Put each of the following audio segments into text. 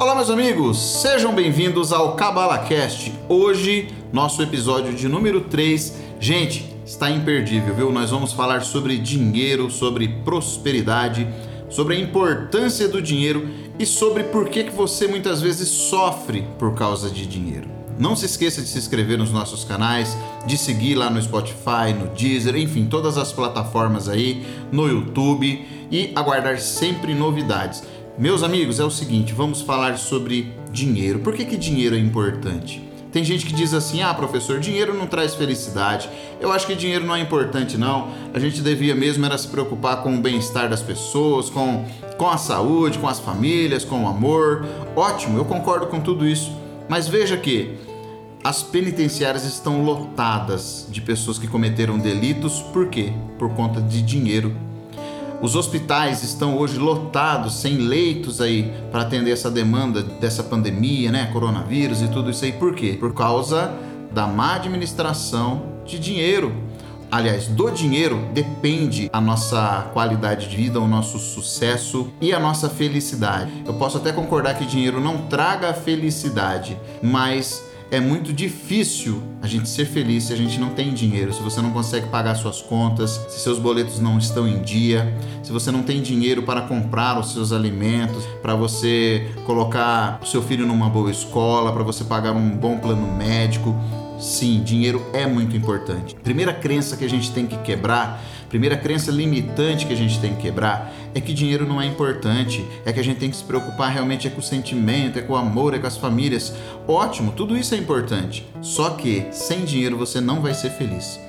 Olá, meus amigos, sejam bem-vindos ao CabalaCast. Hoje, nosso episódio de número 3. Gente, está imperdível, viu? Nós vamos falar sobre dinheiro, sobre prosperidade, sobre a importância do dinheiro e sobre por que, que você muitas vezes sofre por causa de dinheiro. Não se esqueça de se inscrever nos nossos canais, de seguir lá no Spotify, no Deezer, enfim, todas as plataformas aí, no YouTube e aguardar sempre novidades. Meus amigos, é o seguinte, vamos falar sobre dinheiro. Por que, que dinheiro é importante? Tem gente que diz assim: ah, professor, dinheiro não traz felicidade. Eu acho que dinheiro não é importante, não. A gente devia mesmo era se preocupar com o bem-estar das pessoas, com, com a saúde, com as famílias, com o amor. Ótimo, eu concordo com tudo isso. Mas veja que as penitenciárias estão lotadas de pessoas que cometeram delitos, por quê? Por conta de dinheiro os hospitais estão hoje lotados, sem leitos aí para atender essa demanda dessa pandemia, né, coronavírus e tudo isso aí. Por quê? Por causa da má administração de dinheiro. Aliás, do dinheiro depende a nossa qualidade de vida, o nosso sucesso e a nossa felicidade. Eu posso até concordar que dinheiro não traga felicidade, mas é muito difícil a gente ser feliz se a gente não tem dinheiro, se você não consegue pagar suas contas, se seus boletos não estão em dia, se você não tem dinheiro para comprar os seus alimentos, para você colocar o seu filho numa boa escola, para você pagar um bom plano médico. Sim, dinheiro é muito importante. Primeira crença que a gente tem que quebrar Primeira crença limitante que a gente tem que quebrar é que dinheiro não é importante, é que a gente tem que se preocupar realmente é com o sentimento, é com o amor, é com as famílias. Ótimo, tudo isso é importante. Só que sem dinheiro você não vai ser feliz.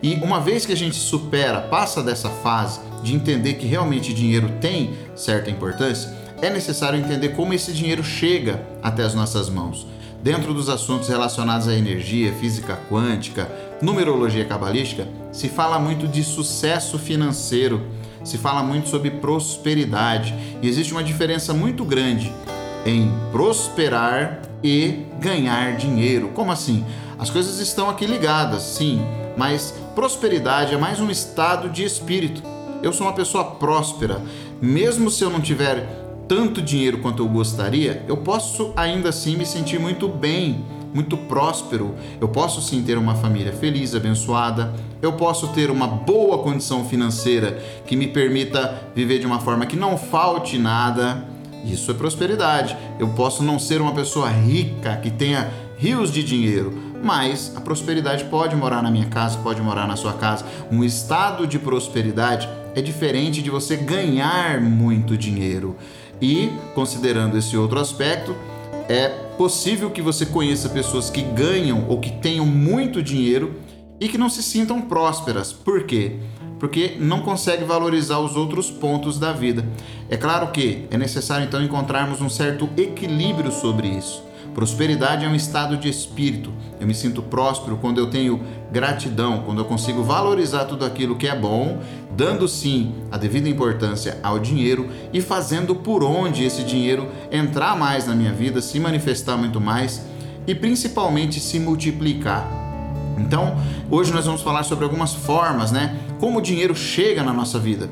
E uma vez que a gente supera, passa dessa fase de entender que realmente dinheiro tem certa importância, é necessário entender como esse dinheiro chega até as nossas mãos. Dentro dos assuntos relacionados à energia, física quântica, numerologia cabalística, se fala muito de sucesso financeiro, se fala muito sobre prosperidade e existe uma diferença muito grande em prosperar e ganhar dinheiro. Como assim? As coisas estão aqui ligadas, sim, mas prosperidade é mais um estado de espírito. Eu sou uma pessoa próspera, mesmo se eu não tiver tanto dinheiro quanto eu gostaria, eu posso ainda assim me sentir muito bem muito próspero. Eu posso sim ter uma família feliz, abençoada. Eu posso ter uma boa condição financeira que me permita viver de uma forma que não falte nada. Isso é prosperidade. Eu posso não ser uma pessoa rica que tenha rios de dinheiro, mas a prosperidade pode morar na minha casa, pode morar na sua casa. Um estado de prosperidade é diferente de você ganhar muito dinheiro. E, considerando esse outro aspecto, é possível que você conheça pessoas que ganham ou que tenham muito dinheiro e que não se sintam prósperas. Por quê? Porque não consegue valorizar os outros pontos da vida. É claro que é necessário então encontrarmos um certo equilíbrio sobre isso. Prosperidade é um estado de espírito. Eu me sinto próspero quando eu tenho gratidão, quando eu consigo valorizar tudo aquilo que é bom, dando sim a devida importância ao dinheiro e fazendo por onde esse dinheiro entrar mais na minha vida, se manifestar muito mais e principalmente se multiplicar. Então, hoje nós vamos falar sobre algumas formas, né? Como o dinheiro chega na nossa vida.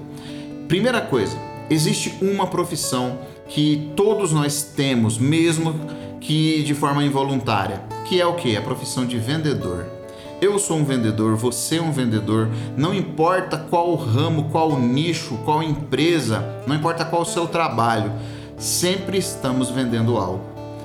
Primeira coisa, existe uma profissão que todos nós temos, mesmo que de forma involuntária, que é o que? A profissão de vendedor. Eu sou um vendedor, você é um vendedor, não importa qual ramo, qual nicho, qual empresa, não importa qual o seu trabalho, sempre estamos vendendo algo.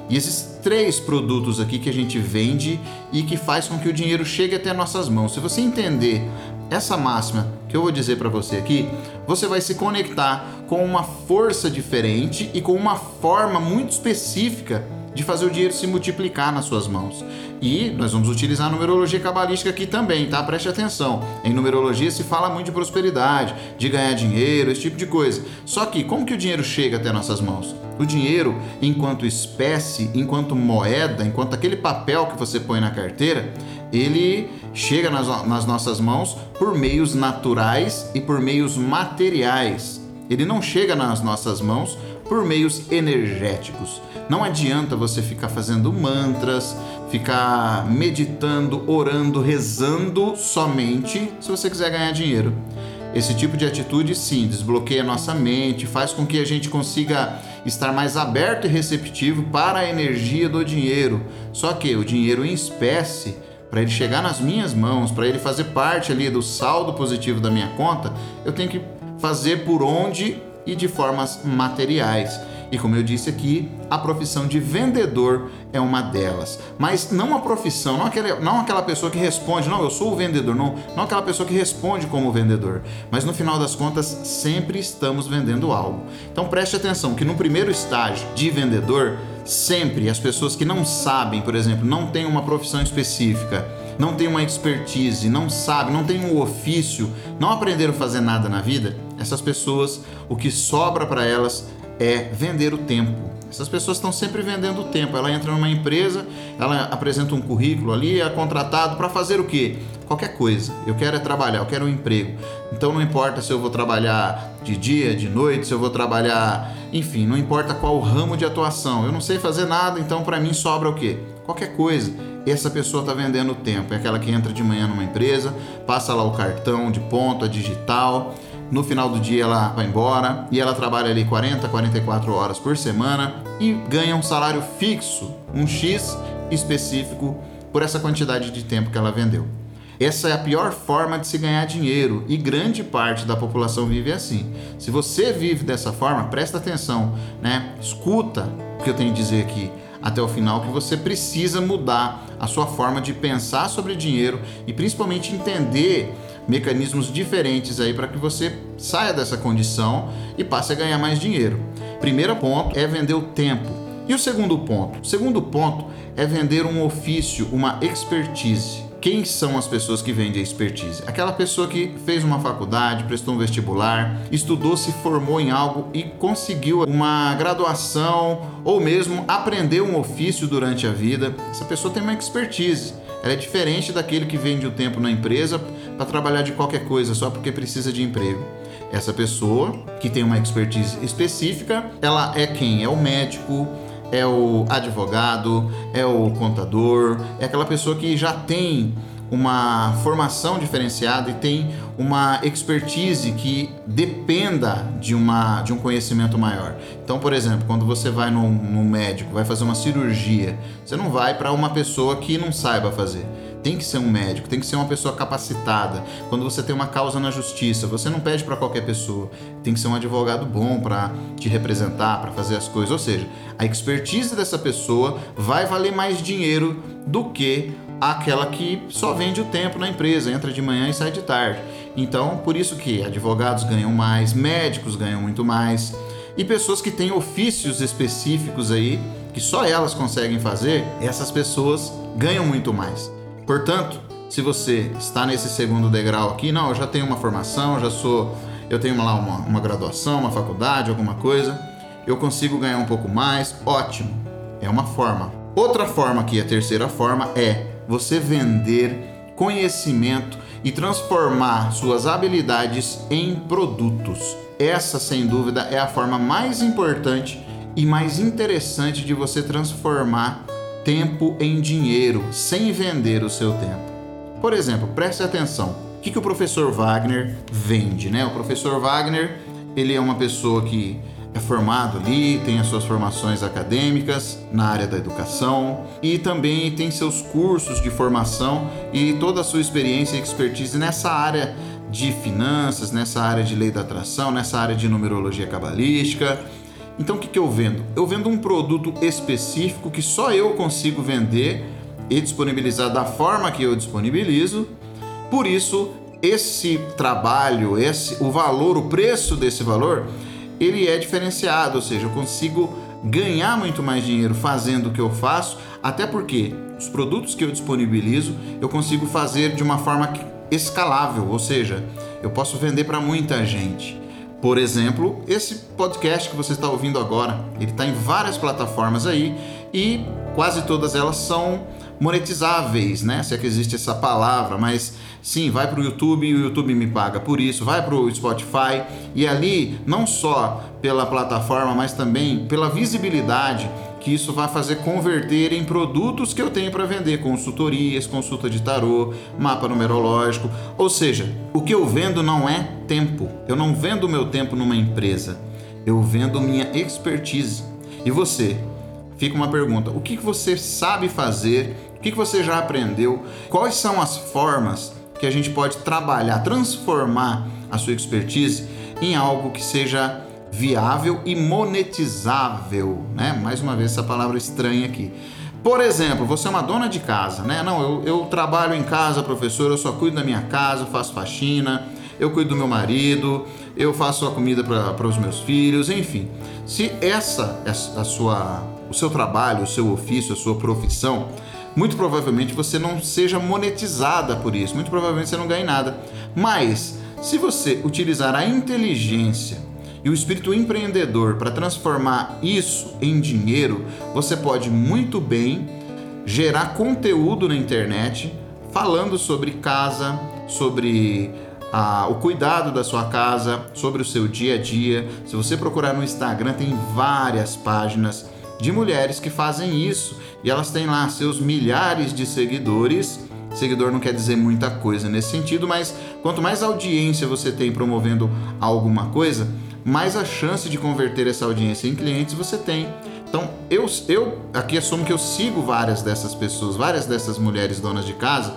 E esses três produtos aqui que a gente vende e que faz com que o dinheiro chegue até nossas mãos. Se você entender essa máxima que eu vou dizer para você aqui, você vai se conectar com uma força diferente e com uma forma muito específica de fazer o dinheiro se multiplicar nas suas mãos. E nós vamos utilizar a numerologia cabalística aqui também, tá? Preste atenção. Em numerologia se fala muito de prosperidade, de ganhar dinheiro, esse tipo de coisa. Só que como que o dinheiro chega até nossas mãos? O dinheiro, enquanto espécie, enquanto moeda, enquanto aquele papel que você põe na carteira, ele chega nas, nas nossas mãos por meios naturais e por meios materiais. Ele não chega nas nossas mãos por meios energéticos. Não adianta você ficar fazendo mantras, ficar meditando, orando, rezando somente se você quiser ganhar dinheiro. Esse tipo de atitude, sim, desbloqueia nossa mente, faz com que a gente consiga estar mais aberto e receptivo para a energia do dinheiro. Só que o dinheiro em espécie, para ele chegar nas minhas mãos, para ele fazer parte ali do saldo positivo da minha conta, eu tenho que fazer por onde e de formas materiais. E como eu disse aqui, a profissão de vendedor é uma delas. Mas não a profissão, não aquela, não aquela pessoa que responde, não, eu sou o vendedor, não, não aquela pessoa que responde como vendedor. Mas no final das contas, sempre estamos vendendo algo. Então preste atenção que no primeiro estágio de vendedor, sempre as pessoas que não sabem, por exemplo, não têm uma profissão específica, não têm uma expertise, não sabem, não têm um ofício, não aprenderam a fazer nada na vida, essas pessoas, o que sobra para elas é vender o tempo. Essas pessoas estão sempre vendendo o tempo. Ela entra numa empresa, ela apresenta um currículo ali, é contratado para fazer o quê? Qualquer coisa. Eu quero é trabalhar, eu quero um emprego. Então não importa se eu vou trabalhar de dia, de noite, se eu vou trabalhar, enfim, não importa qual ramo de atuação. Eu não sei fazer nada, então para mim sobra o quê? Qualquer coisa. Essa pessoa está vendendo o tempo. É aquela que entra de manhã numa empresa, passa lá o cartão de ponto, a digital no final do dia ela vai embora e ela trabalha ali 40, 44 horas por semana e ganha um salário fixo, um X específico por essa quantidade de tempo que ela vendeu. Essa é a pior forma de se ganhar dinheiro e grande parte da população vive assim. Se você vive dessa forma, presta atenção, né? Escuta o que eu tenho a dizer aqui até o final que você precisa mudar a sua forma de pensar sobre dinheiro e principalmente entender mecanismos diferentes aí para que você saia dessa condição e passe a ganhar mais dinheiro. Primeiro ponto é vender o tempo. E o segundo ponto? O segundo ponto é vender um ofício, uma expertise. Quem são as pessoas que vendem expertise? Aquela pessoa que fez uma faculdade, prestou um vestibular, estudou, se formou em algo e conseguiu uma graduação ou mesmo aprendeu um ofício durante a vida. Essa pessoa tem uma expertise. Ela é diferente daquele que vende o tempo na empresa para trabalhar de qualquer coisa só porque precisa de emprego. Essa pessoa que tem uma expertise específica, ela é quem? É o médico, é o advogado, é o contador, é aquela pessoa que já tem uma formação diferenciada e tem uma expertise que dependa de, uma, de um conhecimento maior. Então, por exemplo, quando você vai no médico, vai fazer uma cirurgia, você não vai para uma pessoa que não saiba fazer tem que ser um médico, tem que ser uma pessoa capacitada. Quando você tem uma causa na justiça, você não pede para qualquer pessoa, tem que ser um advogado bom para te representar, para fazer as coisas. Ou seja, a expertise dessa pessoa vai valer mais dinheiro do que aquela que só vende o tempo na empresa, entra de manhã e sai de tarde. Então, por isso que advogados ganham mais, médicos ganham muito mais e pessoas que têm ofícios específicos aí que só elas conseguem fazer, essas pessoas ganham muito mais. Portanto, se você está nesse segundo degrau aqui, não, eu já tenho uma formação, já sou, eu tenho lá uma, uma graduação, uma faculdade, alguma coisa, eu consigo ganhar um pouco mais, ótimo, é uma forma. Outra forma aqui, a terceira forma, é você vender conhecimento e transformar suas habilidades em produtos. Essa, sem dúvida, é a forma mais importante e mais interessante de você transformar tempo em dinheiro sem vender o seu tempo. Por exemplo, preste atenção. O que, que o professor Wagner vende? Né? O professor Wagner ele é uma pessoa que é formado ali, tem as suas formações acadêmicas na área da educação e também tem seus cursos de formação e toda a sua experiência e expertise nessa área de finanças, nessa área de lei da atração, nessa área de numerologia cabalística então o que, que eu vendo? Eu vendo um produto específico que só eu consigo vender e disponibilizar da forma que eu disponibilizo. Por isso, esse trabalho, esse o valor, o preço desse valor, ele é diferenciado, ou seja, eu consigo ganhar muito mais dinheiro fazendo o que eu faço, até porque os produtos que eu disponibilizo eu consigo fazer de uma forma escalável, ou seja, eu posso vender para muita gente. Por exemplo, esse podcast que você está ouvindo agora, ele está em várias plataformas aí e quase todas elas são monetizáveis, né? Se é que existe essa palavra, mas sim, vai para o YouTube e o YouTube me paga por isso, vai para o Spotify e ali não só pela plataforma, mas também pela visibilidade que isso vai fazer converter em produtos que eu tenho para vender, consultorias, consulta de tarô, mapa numerológico. Ou seja, o que eu vendo não é tempo. Eu não vendo meu tempo numa empresa. Eu vendo minha expertise. E você? Fica uma pergunta: o que você sabe fazer? O que você já aprendeu? Quais são as formas que a gente pode trabalhar, transformar a sua expertise em algo que seja viável e monetizável, né? Mais uma vez essa palavra estranha aqui. Por exemplo, você é uma dona de casa, né? Não, eu, eu trabalho em casa, professor, eu só cuido da minha casa, faço faxina, eu cuido do meu marido, eu faço a comida para os meus filhos, enfim. Se essa é a sua, o seu trabalho, o seu ofício, a sua profissão, muito provavelmente você não seja monetizada por isso, muito provavelmente você não ganhe nada. Mas se você utilizar a inteligência e o espírito empreendedor para transformar isso em dinheiro, você pode muito bem gerar conteúdo na internet falando sobre casa, sobre ah, o cuidado da sua casa, sobre o seu dia a dia. Se você procurar no Instagram, tem várias páginas de mulheres que fazem isso e elas têm lá seus milhares de seguidores. Seguidor não quer dizer muita coisa nesse sentido, mas quanto mais audiência você tem promovendo alguma coisa, mais a chance de converter essa audiência em clientes você tem. Então, eu, eu aqui assumo que eu sigo várias dessas pessoas, várias dessas mulheres donas de casa,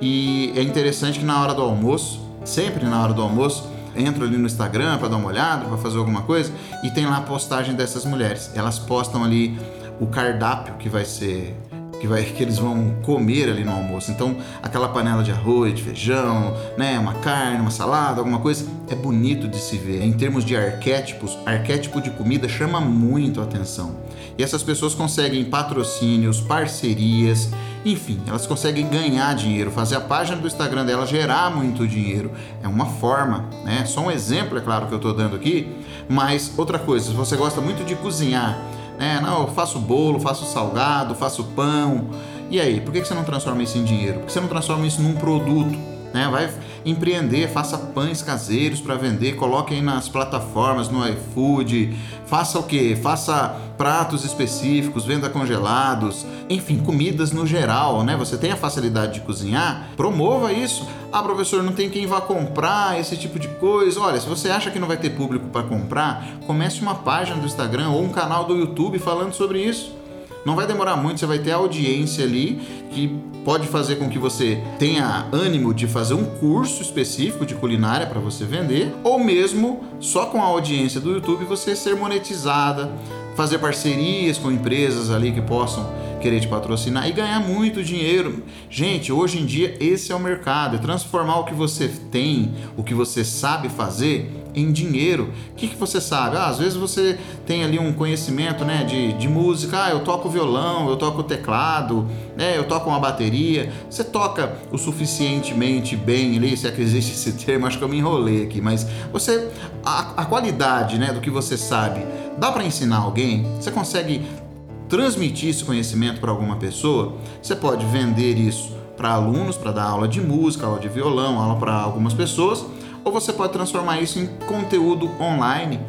e é interessante que na hora do almoço, sempre na hora do almoço, entro ali no Instagram para dar uma olhada, para fazer alguma coisa, e tem lá a postagem dessas mulheres. Elas postam ali o cardápio que vai ser que, vai, que eles vão comer ali no almoço. Então, aquela panela de arroz, de feijão, né, uma carne, uma salada, alguma coisa, é bonito de se ver. Em termos de arquétipos, arquétipo de comida chama muito a atenção. E essas pessoas conseguem patrocínios, parcerias, enfim, elas conseguem ganhar dinheiro, fazer a página do Instagram dela gerar muito dinheiro. É uma forma, né? Só um exemplo, é claro, que eu estou dando aqui, mas outra coisa, se você gosta muito de cozinhar, né? Não, eu faço bolo, faço salgado, faço pão. E aí, por que você não transforma isso em dinheiro? Por que você não transforma isso num produto? Né? Vai empreender, faça pães caseiros para vender, coloque aí nas plataformas, no iFood, faça o que? Faça pratos específicos, venda congelados, enfim, comidas no geral, né? Você tem a facilidade de cozinhar, promova isso. Ah, professor, não tem quem vá comprar esse tipo de coisa. Olha, se você acha que não vai ter público para comprar, comece uma página do Instagram ou um canal do YouTube falando sobre isso. Não vai demorar muito, você vai ter audiência ali que pode fazer com que você tenha ânimo de fazer um curso específico de culinária para você vender, ou mesmo só com a audiência do YouTube você ser monetizada, fazer parcerias com empresas ali que possam querer te patrocinar e ganhar muito dinheiro. Gente, hoje em dia esse é o mercado, é transformar o que você tem, o que você sabe fazer em dinheiro. O que, que você sabe? Ah, às vezes você tem ali um conhecimento né, de, de música, ah, eu toco violão, eu toco teclado, né, eu toco uma bateria. Você toca o suficientemente bem ali, se é que existe esse termo, acho que eu me enrolei aqui, mas você, a, a qualidade né, do que você sabe, dá para ensinar alguém? Você consegue transmitir esse conhecimento para alguma pessoa? Você pode vender isso para alunos, para dar aula de música, aula de violão, aula para algumas pessoas ou você pode transformar isso em conteúdo online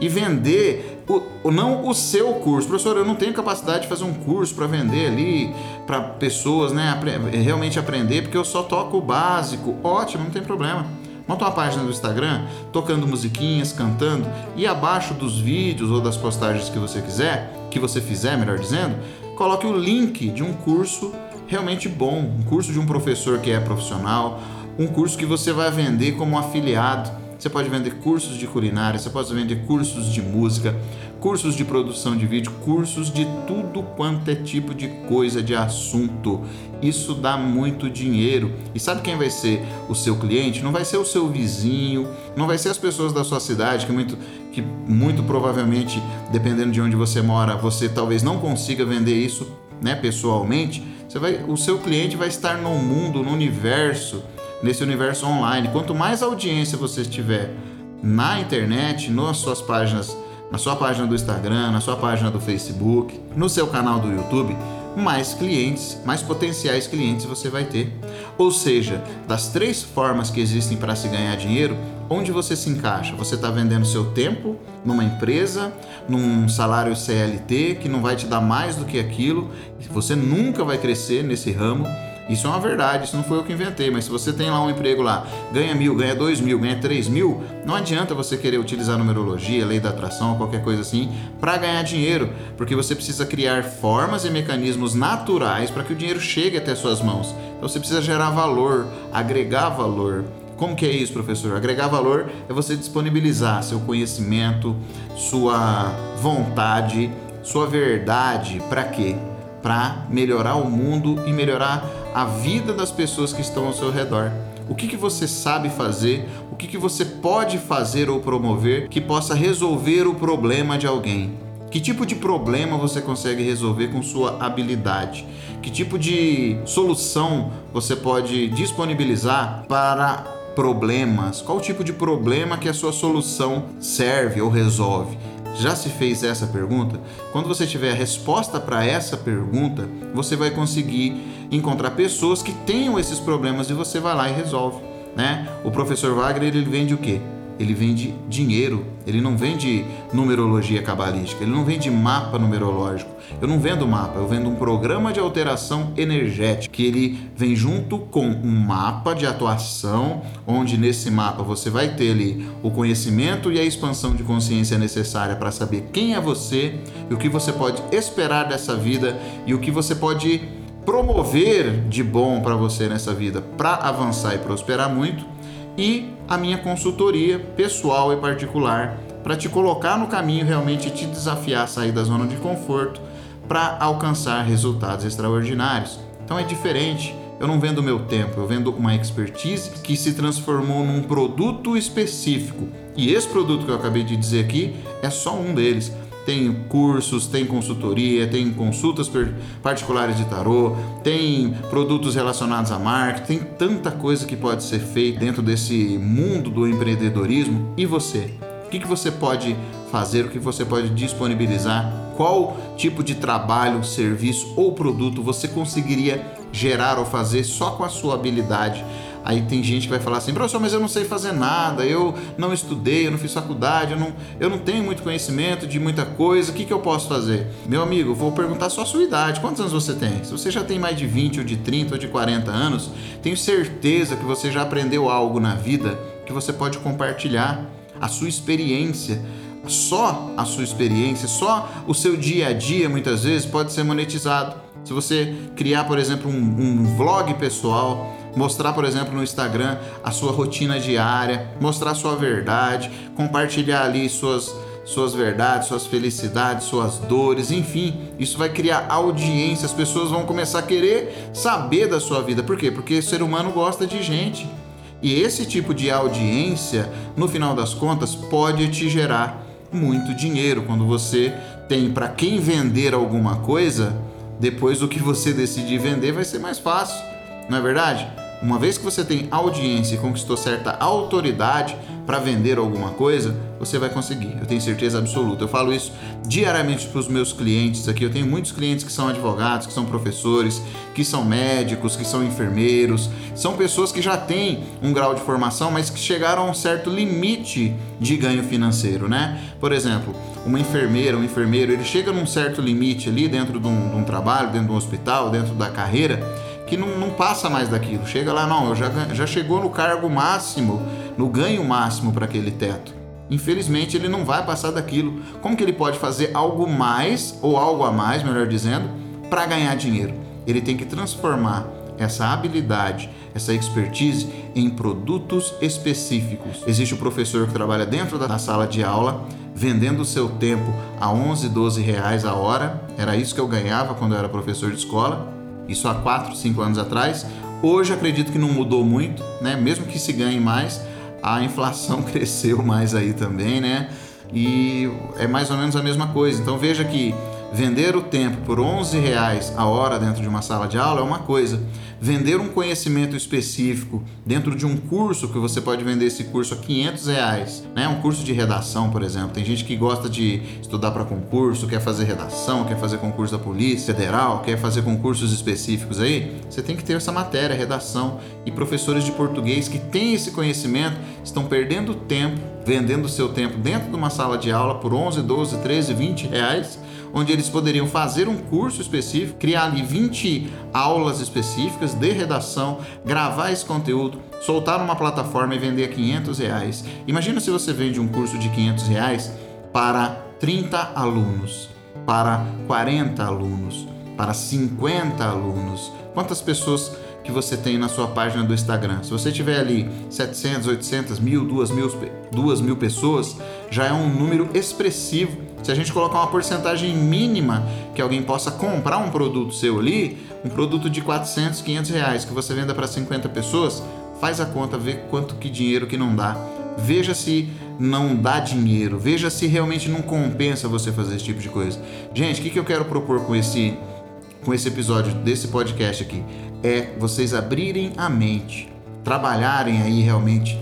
e vender o, não o seu curso. Professor, eu não tenho capacidade de fazer um curso para vender ali para pessoas, né, realmente aprender, porque eu só toco o básico. Ótimo, não tem problema. Monta uma página do Instagram, tocando musiquinhas, cantando, e abaixo dos vídeos ou das postagens que você quiser, que você fizer, melhor dizendo, coloque o link de um curso realmente bom, um curso de um professor que é profissional, um curso que você vai vender como afiliado. Você pode vender cursos de culinária, você pode vender cursos de música, cursos de produção de vídeo, cursos de tudo quanto é tipo de coisa, de assunto. Isso dá muito dinheiro. E sabe quem vai ser o seu cliente? Não vai ser o seu vizinho, não vai ser as pessoas da sua cidade, que muito, que muito provavelmente, dependendo de onde você mora, você talvez não consiga vender isso né, pessoalmente. Você vai, o seu cliente vai estar no mundo, no universo nesse universo online. Quanto mais audiência você tiver na internet, nas suas páginas, na sua página do Instagram, na sua página do Facebook, no seu canal do YouTube, mais clientes, mais potenciais clientes você vai ter. Ou seja, das três formas que existem para se ganhar dinheiro, onde você se encaixa? Você está vendendo seu tempo numa empresa, num salário CLT que não vai te dar mais do que aquilo, você nunca vai crescer nesse ramo isso é uma verdade, isso não foi eu que inventei, mas se você tem lá um emprego lá, ganha mil, ganha dois mil, ganha três mil, não adianta você querer utilizar numerologia, lei da atração, qualquer coisa assim, para ganhar dinheiro, porque você precisa criar formas e mecanismos naturais para que o dinheiro chegue até suas mãos. Então você precisa gerar valor, agregar valor. Como que é isso, professor? Agregar valor é você disponibilizar seu conhecimento, sua vontade, sua verdade, para quê? Para melhorar o mundo e melhorar a vida das pessoas que estão ao seu redor. O que, que você sabe fazer, o que, que você pode fazer ou promover que possa resolver o problema de alguém. Que tipo de problema você consegue resolver com sua habilidade? Que tipo de solução você pode disponibilizar para problemas? Qual tipo de problema que a sua solução serve ou resolve? Já se fez essa pergunta? Quando você tiver a resposta para essa pergunta, você vai conseguir encontrar pessoas que tenham esses problemas e você vai lá e resolve. Né? O professor Wagner ele vende o quê? Ele vende dinheiro, ele não vende numerologia cabalística, ele não vende mapa numerológico. Eu não vendo mapa, eu vendo um programa de alteração energética, que ele vem junto com um mapa de atuação, onde nesse mapa você vai ter ali o conhecimento e a expansão de consciência necessária para saber quem é você e o que você pode esperar dessa vida e o que você pode promover de bom para você nessa vida para avançar e prosperar muito e a minha consultoria pessoal e particular para te colocar no caminho realmente te desafiar a sair da zona de conforto para alcançar resultados extraordinários. Então é diferente. Eu não vendo meu tempo, eu vendo uma expertise que se transformou num produto específico. E esse produto que eu acabei de dizer aqui é só um deles tem cursos, tem consultoria, tem consultas particulares de tarô, tem produtos relacionados à marca, tem tanta coisa que pode ser feita dentro desse mundo do empreendedorismo. E você? O que, que você pode fazer, o que você pode disponibilizar, qual tipo de trabalho, serviço ou produto você conseguiria gerar ou fazer só com a sua habilidade Aí tem gente que vai falar assim, professor, mas eu não sei fazer nada, eu não estudei, eu não fiz faculdade, eu não, eu não tenho muito conhecimento de muita coisa, o que, que eu posso fazer? Meu amigo, vou perguntar só a sua idade, quantos anos você tem? Se você já tem mais de 20 ou de 30 ou de 40 anos, tenho certeza que você já aprendeu algo na vida que você pode compartilhar, a sua experiência só a sua experiência, só o seu dia a dia muitas vezes pode ser monetizado. Se você criar, por exemplo, um, um vlog pessoal, mostrar, por exemplo, no Instagram a sua rotina diária, mostrar sua verdade, compartilhar ali suas suas verdades, suas felicidades, suas dores, enfim, isso vai criar audiência, as pessoas vão começar a querer saber da sua vida. Por quê? Porque o ser humano gosta de gente. E esse tipo de audiência, no final das contas, pode te gerar muito dinheiro quando você tem para quem vender alguma coisa, depois do que você decidir vender vai ser mais fácil, não é verdade? Uma vez que você tem audiência e conquistou certa autoridade para vender alguma coisa, você vai conseguir. Eu tenho certeza absoluta. Eu falo isso diariamente para os meus clientes aqui. Eu tenho muitos clientes que são advogados, que são professores, que são médicos, que são enfermeiros. São pessoas que já têm um grau de formação, mas que chegaram a um certo limite de ganho financeiro, né? Por exemplo, uma enfermeira, um enfermeiro, ele chega num certo limite ali dentro de um, de um trabalho, dentro de um hospital, dentro da carreira que não, não passa mais daquilo. Chega lá, não, já, já chegou no cargo máximo, no ganho máximo para aquele teto. Infelizmente, ele não vai passar daquilo. Como que ele pode fazer algo mais, ou algo a mais, melhor dizendo, para ganhar dinheiro? Ele tem que transformar essa habilidade, essa expertise em produtos específicos. Existe o professor que trabalha dentro da sala de aula, vendendo o seu tempo a 11, 12 reais a hora. Era isso que eu ganhava quando eu era professor de escola isso há 4, 5 anos atrás. Hoje acredito que não mudou muito, né? Mesmo que se ganhe mais, a inflação cresceu mais aí também, né? E é mais ou menos a mesma coisa. Então veja que vender o tempo por 11 reais a hora dentro de uma sala de aula é uma coisa. vender um conhecimento específico dentro de um curso que você pode vender esse curso a 500 reais, né? Um curso de redação, por exemplo. Tem gente que gosta de estudar para concurso, quer fazer redação, quer fazer concurso da Polícia Federal, quer fazer concursos específicos aí. Você tem que ter essa matéria, redação. E professores de português que têm esse conhecimento estão perdendo tempo, vendendo seu tempo dentro de uma sala de aula por 11, 12, 13, 20 reais onde eles poderiam fazer um curso específico, criar ali 20 aulas específicas de redação, gravar esse conteúdo, soltar numa plataforma e vender a 500 reais. Imagina se você vende um curso de 500 reais para 30 alunos, para 40 alunos, para 50 alunos. Quantas pessoas que você tem na sua página do Instagram. Se você tiver ali 700, 800, mil, 2 mil, 2 mil pessoas, já é um número expressivo se a gente colocar uma porcentagem mínima que alguém possa comprar um produto seu ali, um produto de 400, 500 reais que você venda para 50 pessoas, faz a conta, vê quanto que dinheiro que não dá. Veja se não dá dinheiro, veja se realmente não compensa você fazer esse tipo de coisa. Gente, o que, que eu quero propor com esse, com esse episódio desse podcast aqui? É vocês abrirem a mente, trabalharem aí realmente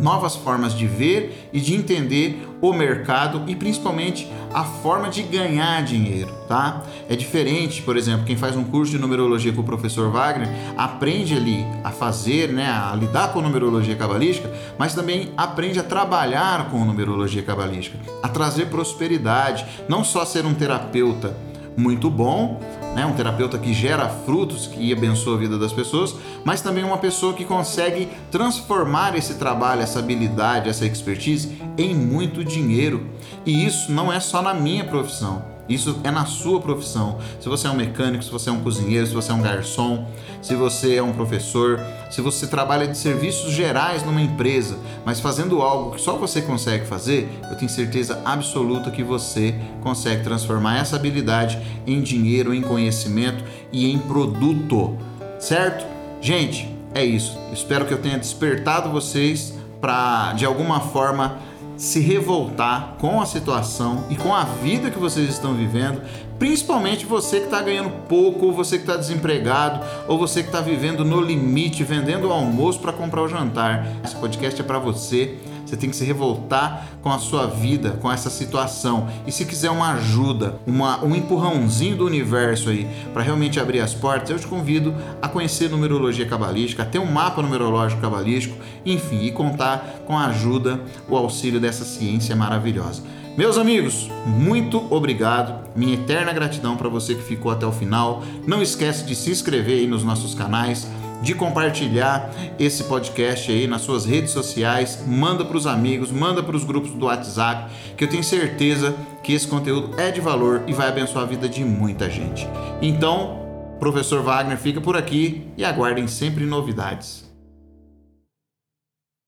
novas formas de ver e de entender o mercado e principalmente a forma de ganhar dinheiro, tá? É diferente, por exemplo, quem faz um curso de numerologia com o professor Wagner aprende ali a fazer, né, a lidar com numerologia cabalística, mas também aprende a trabalhar com numerologia cabalística, a trazer prosperidade, não só ser um terapeuta muito bom, né? um terapeuta que gera frutos, que abençoa a vida das pessoas, mas também uma pessoa que consegue transformar esse trabalho, essa habilidade, essa expertise em muito dinheiro. E isso não é só na minha profissão. Isso é na sua profissão. Se você é um mecânico, se você é um cozinheiro, se você é um garçom, se você é um professor, se você trabalha de serviços gerais numa empresa, mas fazendo algo que só você consegue fazer, eu tenho certeza absoluta que você consegue transformar essa habilidade em dinheiro, em conhecimento e em produto. Certo? Gente, é isso. Espero que eu tenha despertado vocês para de alguma forma se revoltar com a situação e com a vida que vocês estão vivendo, principalmente você que está ganhando pouco, ou você que está desempregado, ou você que está vivendo no limite, vendendo o almoço para comprar o jantar. Esse podcast é para você você tem que se revoltar com a sua vida, com essa situação. E se quiser uma ajuda, uma, um empurrãozinho do universo aí para realmente abrir as portas, eu te convido a conhecer numerologia cabalística, ter um mapa numerológico cabalístico, enfim, e contar com a ajuda, o auxílio dessa ciência maravilhosa. Meus amigos, muito obrigado. Minha eterna gratidão para você que ficou até o final. Não esquece de se inscrever aí nos nossos canais de compartilhar esse podcast aí nas suas redes sociais, manda para os amigos, manda para os grupos do WhatsApp, que eu tenho certeza que esse conteúdo é de valor e vai abençoar a vida de muita gente. Então, professor Wagner fica por aqui e aguardem sempre novidades.